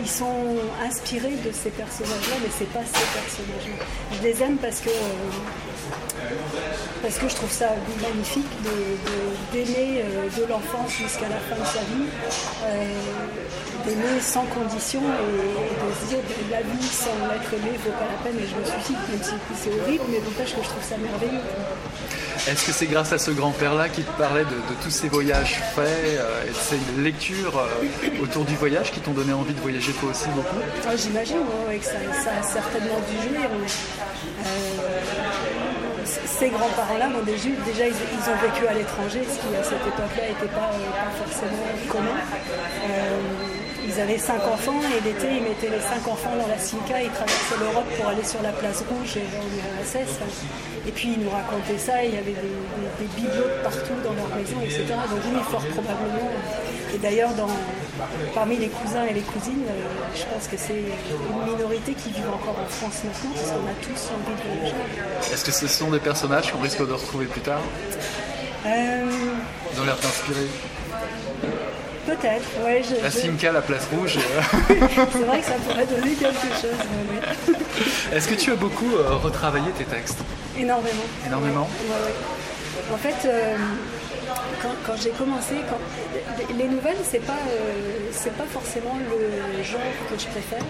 Speaker 4: ils sont inspirés de ces personnages-là, mais c'est pas ces personnages-là. Je les aime parce que euh, parce que je trouve ça magnifique d'aimer euh, de, l'enfance jusqu'à la fin de sa vie, d'aimer sans condition et, de se dire la vie sans être aimé vaut pas la peine et je me suicide, même si c'est horrible, mais n'empêche que je trouve ça merveilleux.
Speaker 5: Est-ce que c'est grâce à ce grand-père-là qui te parlait de, tous ces voyages faits euh, et de ces lectures euh, autour du voyage qui t'ont donné envie de voyager toi aussi beaucoup?
Speaker 4: Ah, J'imagine que ça, a certainement dû jouer. Euh, ces grands-parents-là, déjà, ils, ont vécu à l'étranger, ce qui à cette époque-là n'était pas, euh, pas forcément commun. Euh, ils avaient cinq enfants et l'été, ils mettaient les cinq enfants dans la Simca, ils traversaient l'Europe pour aller sur la place rouge et en URSS. Et puis ils nous racontaient ça, il y avait des, des- des bibelots de partout dans leur maison, etc. Donc oui, fort probablement. Et d'ailleurs, dans- parmi les cousins et les cousines, euh, je pense que c'est une minorité qui vit encore en France maintenant, parce qu'on a tous envie de voyager.
Speaker 5: Est-ce que ce sont des personnages qu'on risque de retrouver plus tard
Speaker 4: Euh,
Speaker 5: Ils ont l'air t'inspirer.
Speaker 4: Peut-être, ouais. je-
Speaker 5: La Simca, la place rouge. euh,
Speaker 4: c'est vrai que ça pourrait donner quelque chose. ouais, ouais.
Speaker 5: Est-ce que tu as beaucoup euh, retravaillé tes textes?
Speaker 4: Énormément.
Speaker 5: Énormément?
Speaker 4: Ouais. En fait, euh, quand, quand j'ai commencé, quand, les nouvelles, c'est pas, euh, pas forcément le genre que je préfère.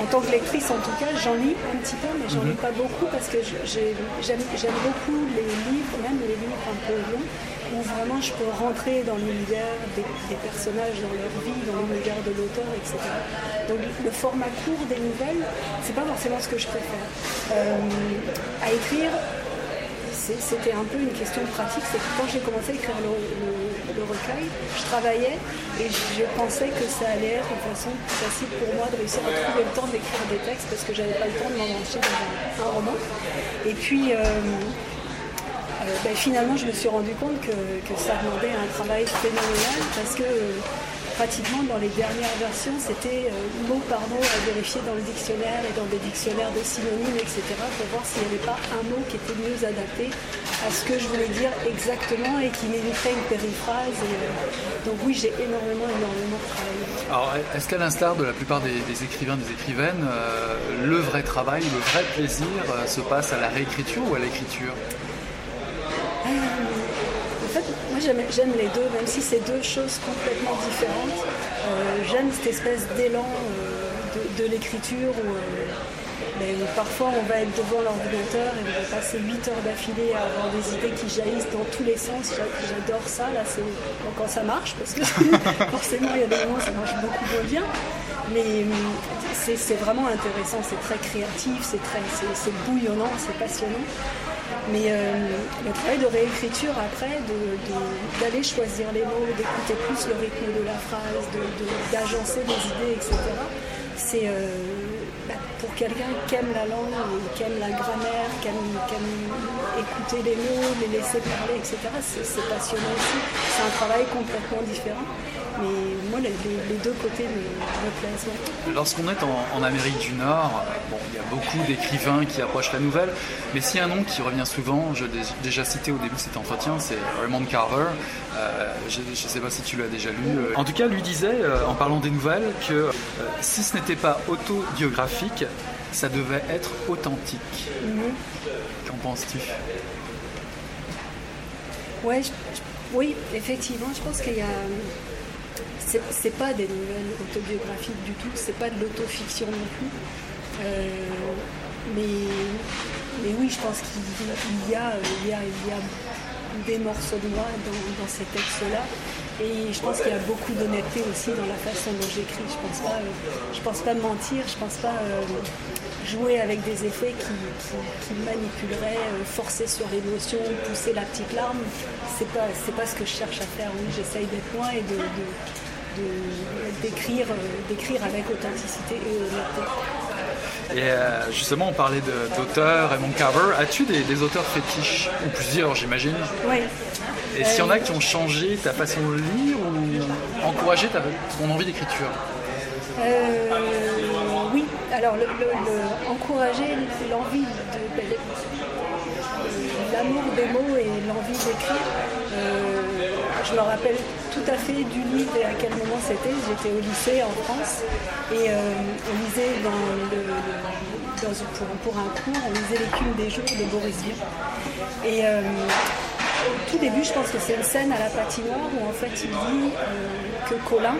Speaker 4: En tant que lectrice, en tout cas, j'en lis un petit peu, mais j'en lis pas beaucoup parce que j'aime beaucoup les livres, même les livres un peu longs, où vraiment je peux rentrer dans l'univers des, des personnages, dans leur vie, dans l'univers de l'auteur, etc. Donc le format court des nouvelles, c'est pas forcément ce que je préfère. Euh, à écrire, c'était un peu une question pratique, c'est que quand j'ai commencé à écrire le, recueil, je travaillais et je pensais que ça allait être une façon facile pour moi de réussir à trouver le temps d'écrire des textes parce que j'avais pas le temps de m'embrancher dans un, roman. Et puis euh, ben, finalement, je me suis rendu compte que, ça demandait un travail phénoménal parce que euh, pratiquement dans les dernières versions, c'était euh, mot par mot à vérifier dans le dictionnaire et dans des dictionnaires de synonymes, etc., pour voir s'il n'y avait pas un mot qui était mieux adapté à ce que je voulais dire exactement et qui mériterait une périphrase. Euh, donc oui, j'ai énormément, énormément travaillé.
Speaker 5: Alors, est-ce qu'à l'instar de la plupart des, écrivains, des écrivaines, euh, le vrai travail, le vrai plaisir euh, se passe à la réécriture ou à l'écriture?
Speaker 4: En fait, moi j'aime, les deux, même si c'est deux choses complètement différentes. Euh, j'aime cette espèce d'élan euh, de, l'écriture où, euh, ben, où parfois on va être devant l'ordinateur et on va passer 8 heures d'affilée à avoir des idées qui jaillissent dans tous les sens. J'a- J'adore ça, là, c'est quand ça marche, parce que forcément il y a des moments où ça marche beaucoup moins bien. Mais hum, c'est, vraiment intéressant, c'est très créatif, c'est bouillonnant, c'est passionnant. Mais euh, le travail de réécriture après, d'aller choisir les mots, d'écouter plus le rythme de la phrase, de- de- d'agencer des idées, etc., c'est euh, bah, pour quelqu'un qui aime la langue, qui aime la grammaire, qui aime, qui aime écouter les mots, les laisser parler, etc., c'est passionnant aussi. C'est un travail complètement différent. mais moi, les, deux côtés me, plaisent.
Speaker 5: Lorsqu'on est en, Amérique du Nord, bon, il y a beaucoup d'écrivains qui approchent la nouvelle, mais s'il y a un nom qui revient souvent, je l'ai déjà cité au début de cet entretien, c'est Raymond Carver. Euh, je ne sais pas si tu l'as déjà lu. En tout cas, lui disait, euh, en parlant des nouvelles, que euh, si ce n'était pas autobiographique, ça devait être authentique. Mhm. Qu'en penses-tu?
Speaker 4: Ouais, Oui, effectivement, je pense qu'il y a. C'est pas des nouvelles autobiographiques du tout, c'est pas de l'autofiction non plus. Euh, mais, mais oui, je pense qu'il y, a, il y, a, il y a des morceaux de moi dans, ces textes-là. Et je pense qu'il y a beaucoup d'honnêteté aussi dans la façon dont j'écris. Je pense pas, je pense pas mentir, je pense pas euh, jouer avec des effets qui, manipuleraient, euh, forcer sur l'émotion, pousser la petite larme. C'est pas, c'est pas ce que je cherche à faire. Oui, j'essaye d'être loin et de, d'écrire, euh, d'écrire avec authenticité et honnêteté.
Speaker 5: Et justement, on parlait d'auteurs, Raymond Carver. As-tu des, des, auteurs fétiches Ou plusieurs, j'imagine?
Speaker 4: Oui.
Speaker 5: Et s'il y en a qui ont changé ta façon de lire ou encouragé ta, ton envie d'écriture?
Speaker 4: Euh, Alors encourager l'envie de, l'amour des mots et l'envie d'écrire. Euh, je me rappelle tout à fait du livre et à quel moment c'était. J'étais au lycée en France et euh, on lisait pour, un cours, on lisait les des jours de Boris Vian. Et au tout début, je pense que c'est une scène à la patinoire où en fait il dit euh, que Colin,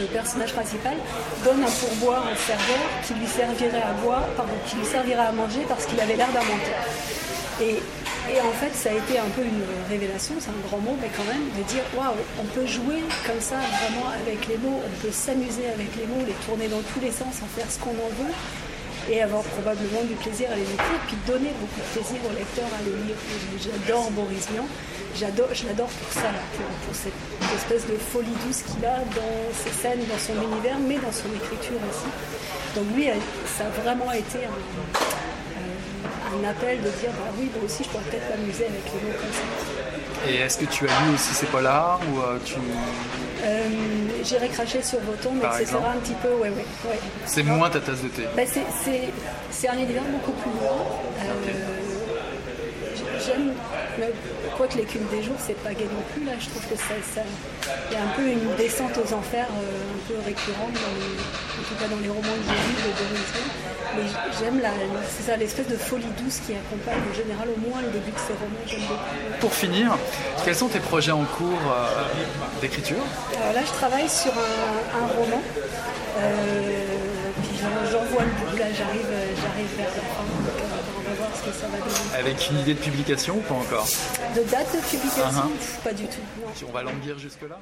Speaker 4: le personnage principal, donne un pourboire au serveur qui lui servirait à boire, pardon, qui lui servirait à manger parce qu'il avait l'air d'un menteur. Et, en fait, ça a été un peu une révélation, c'est un grand mot, mais quand même, de dire waouh, on peut jouer comme ça vraiment avec les mots, on peut s'amuser avec les mots, les tourner dans tous les sens, en faire ce qu'on en veut et avoir probablement du plaisir à les écrire, puis donner beaucoup de plaisir au lecteur à les lire. J'adore Boris Vian, j'adore, je l'adore pour ça, pour, cette espèce de folie douce qu'il a dans ses scènes, dans son univers, mais dans son écriture aussi. Donc lui, ça a vraiment été un, appel de dire, bah oui, moi aussi je pourrais peut-être m'amuser avec les mots comme ça.
Speaker 5: Et est-ce que tu as lu aussi ces polars ou euh, tu
Speaker 4: euh, J'irai cracher sur Voton, mais etc. Un petit peu, ouais, ouais. ouais.
Speaker 5: C'est moins ta tasse de thé
Speaker 4: bah, C'est un univers beaucoup plus loin. Euh, j'aime, quoi que l'écume des jours, c'est pas gay non plus. Là, je trouve que ça, il y a un peu une descente aux enfers euh, un peu récurrente, en tout cas dans les romans que j'ai lus de Boris mais j'aime la, ça, l'espèce de folie douce qui accompagne en général au moins le début de ces romans. J'aime beaucoup.
Speaker 5: Pour finir, quels sont tes projets en cours euh, d'écriture?
Speaker 4: Alors là, je travaille sur un, roman. Euh, puis j'en vois le bout. Là, j'arrive, j'arrive vers la fin. On va voir ce que ça va donner.
Speaker 5: Avec une idée de publication ou pas encore
Speaker 4: De date de publication uh-huh. Pas du tout.
Speaker 5: On va languir jusque-là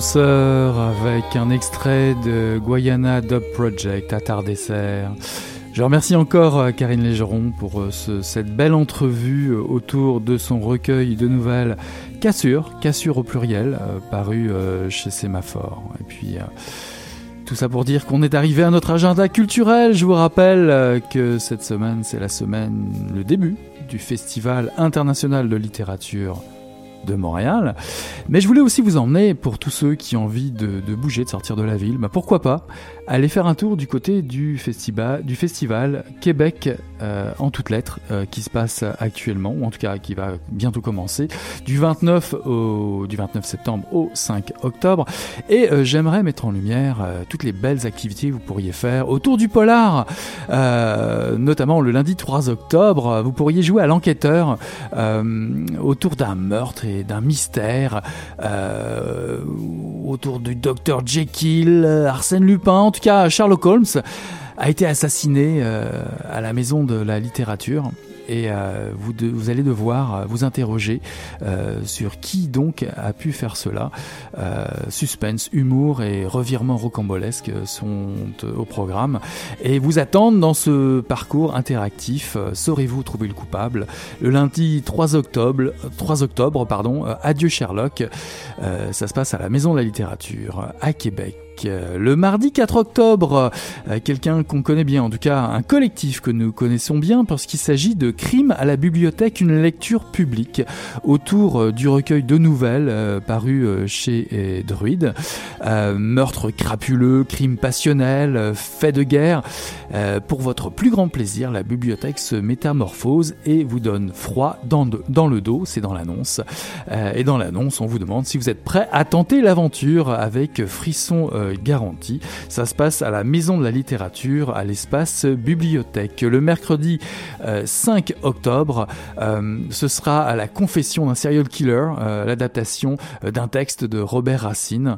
Speaker 3: avec un extrait de Guayana Dub Project, Attardessert. Je remercie encore euh, Karine Légeron pour euh, cette belle entrevue euh, autour de son recueil de nouvelles Cassure, Cassure au pluriel, paru chez Sémaphore. Et puis tout ça pour dire qu'on est arrivé à notre agenda culturel. Je vous rappelle que cette semaine, c'est la semaine, le début du Festival international de littérature de Montréal. Mais je voulais aussi vous emmener, pour tous ceux qui ont envie de, bouger, de sortir de la ville, bah pourquoi pas aller faire un tour du côté du festival, Québec euh, en toutes lettres euh, qui se passe actuellement, ou en tout cas qui va bientôt commencer, du 29, au, du 29 septembre au 5 octobre. Et euh, j'aimerais mettre en lumière toutes les belles activités que vous pourriez faire autour du polar, notamment le lundi 3 octobre, vous pourriez jouer à l'enquêteur autour d'un meurtre d'un mystère, autour du docteur Jekyll, Arsène Lupin, en tout cas Sherlock Holmes a été assassiné à la maison de la littérature et euh, vous, allez devoir euh, vous interroger euh, sur qui donc a pu faire cela. suspense, humour et revirement rocambolesque sont au programme et vous attendent dans ce parcours interactif. Saurez-vous trouver le coupable? Le lundi 3 octobre, 3 octobre pardon, Adieu Sherlock. ça se passe à la Maison de la Littérature à Québec. Le mardi 4 octobre, euh, quelqu'un qu'on connaît bien, en tout cas un collectif que nous connaissons bien parce qu'il s'agit de Crime à la bibliothèque, une lecture publique autour euh, du recueil de nouvelles euh, paru chez Druide. meurtre crapuleux, crime passionnel, fait de guerre. pour votre plus grand plaisir, la bibliothèque se métamorphose et vous donne froid dans, dans le dos, c'est dans l'annonce. et dans l'annonce, on vous demande si vous êtes prêt à tenter l'aventure avec frisson garantie. Ça se passe à la Maison de la Littérature, à l'espace bibliothèque. Le mercredi 5 euh, octobre, euh, ce sera à la confession d'un serial killer, euh, l'adaptation d'un texte de Robert Racine,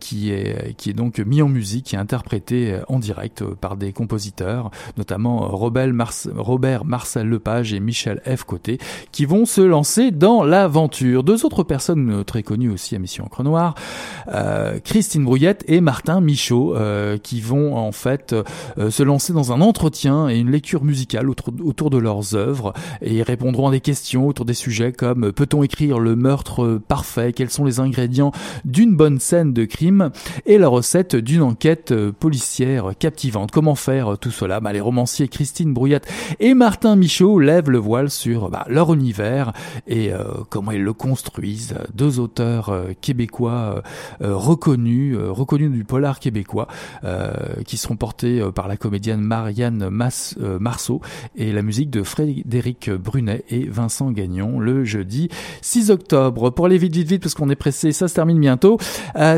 Speaker 3: qui, est, qui est donc mis en musique et interprété en direct par des compositeurs, notamment Robert, Robert Marcel Lepage et Michel F. Côté, qui vont se lancer dans l'aventure. Deux autres personnes très connues aussi à Mission Encre Noire, Christine Brouillette et Martin Michaud euh, qui vont en fait euh, se lancer dans un entretien et une lecture musicale autour, de leurs œuvres et ils répondront à des questions autour des sujets comme peut-on écrire le meurtre parfait, quels sont les ingrédients d'une bonne scène de crime? Et la recette d'une enquête policière captivante. Comment faire tout cela? Bah, Les romanciers Christine Brouillette et Martin Michaud lèvent le voile sur bah, leur univers et euh, comment ils le construisent. Deux auteurs québécois reconnus, reconnus du polar québécois, euh, qui seront portés euh, par la comédienne Marianne euh, Marceau et la musique de Frédéric Brunet et Vincent Gagnon le jeudi 6 octobre. Pour aller vite, vite, vite, parce qu'on est pressé, ça se termine bientôt.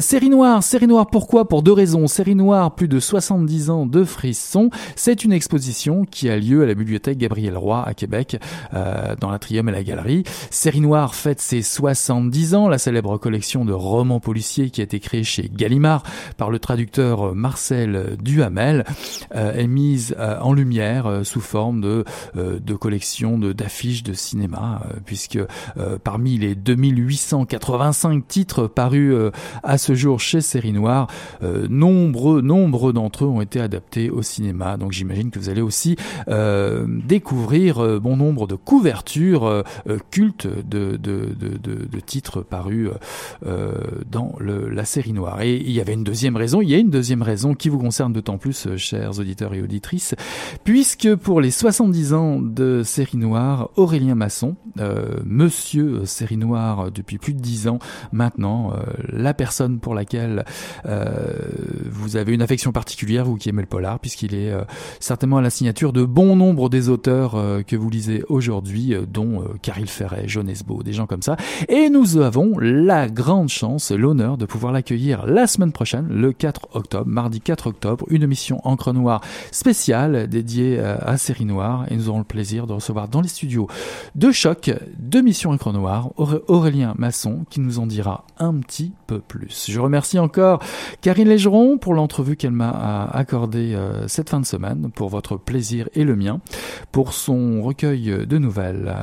Speaker 3: série noire, série noire pourquoi? Pour deux raisons. Série noire, plus de 70 ans de frisson. C'est une exposition qui a lieu à la bibliothèque Gabriel Roy à Québec, dans l'Atrium et la Galerie. Série noire fête ses 70 ans, la célèbre collection de romans policiers qui a été créée chez Gallimard par le traducteur Marcel Duhamel euh, est mise euh, en lumière euh, sous forme de, de collection d'affiches de, cinéma, puisque parmi les 2885 titres parus à ce jour chez Série Noire, nombreux, nombreux d'entre eux ont été adaptés au cinéma. Donc j'imagine que vous allez aussi découvrir bon nombre de couvertures cultes de, de, de, titres parus dans la série noire. Et il y avait une deuxième raison, il y a une deuxième raison qui vous concerne d'autant plus, euh, chers auditeurs et auditrices, puisque pour les 70 ans de Série Noire, Aurélien Masson, euh, monsieur Série Noire depuis plus de 10 ans maintenant, euh, la personne pour laquelle vous avez une affection particulière, vous qui aimez le polar, puisqu'il est certainement à la signature de bon nombre des auteurs que vous lisez aujourd'hui, dont Caril Ferret, Jean Esbeau, des gens comme ça. Et nous avons la grande chance, l'honneur de pouvoir l'accueillir la semaine prochaine le 4 octobre, mardi 4 octobre, une émission Encre Noire spéciale dédiée euh, à Série Noire et nous aurons le plaisir de recevoir dans les studios de choc de Mission Encre Noire Aurélien Masson qui nous en dira un petit peu plus. Je remercie encore Karine Légeron pour l'entrevue qu'elle m'a euh, accordée euh, cette fin de semaine pour votre plaisir et le mien pour son recueil de nouvelles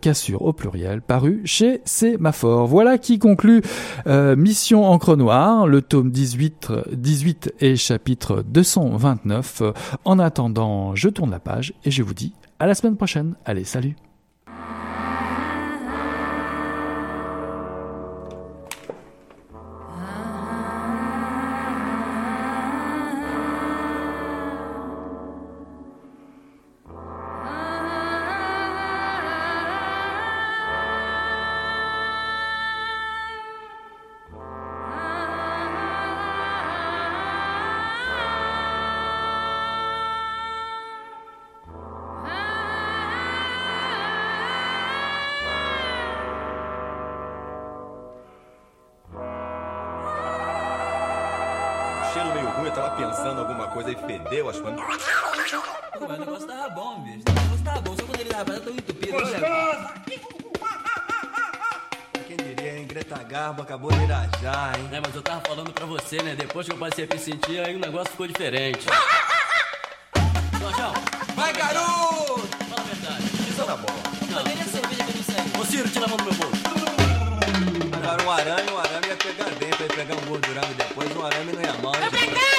Speaker 3: Cassure au pluriel paru chez Sémaphore. Voilà qui conclut Mission Encre Noire, le tome 10 18, 18 et chapitre 229. En attendant, je tourne la page et je vous dis à la semaine prochaine. Allez, salut
Speaker 6: pra você, né? Depois que eu passei a me sentir, aí o negócio ficou diferente. Jorjão,
Speaker 7: Vai, garoto!
Speaker 6: fala a verdade.
Speaker 7: Isso na bola.
Speaker 6: Não, nem a cerveja que eu não sei. Ô Ciro, tira a mão do meu bolso.
Speaker 7: Agora um arame, um arame ia pegar dentro, ia pegar um gordurame depois, um arame não ia mal. hein?
Speaker 6: Agora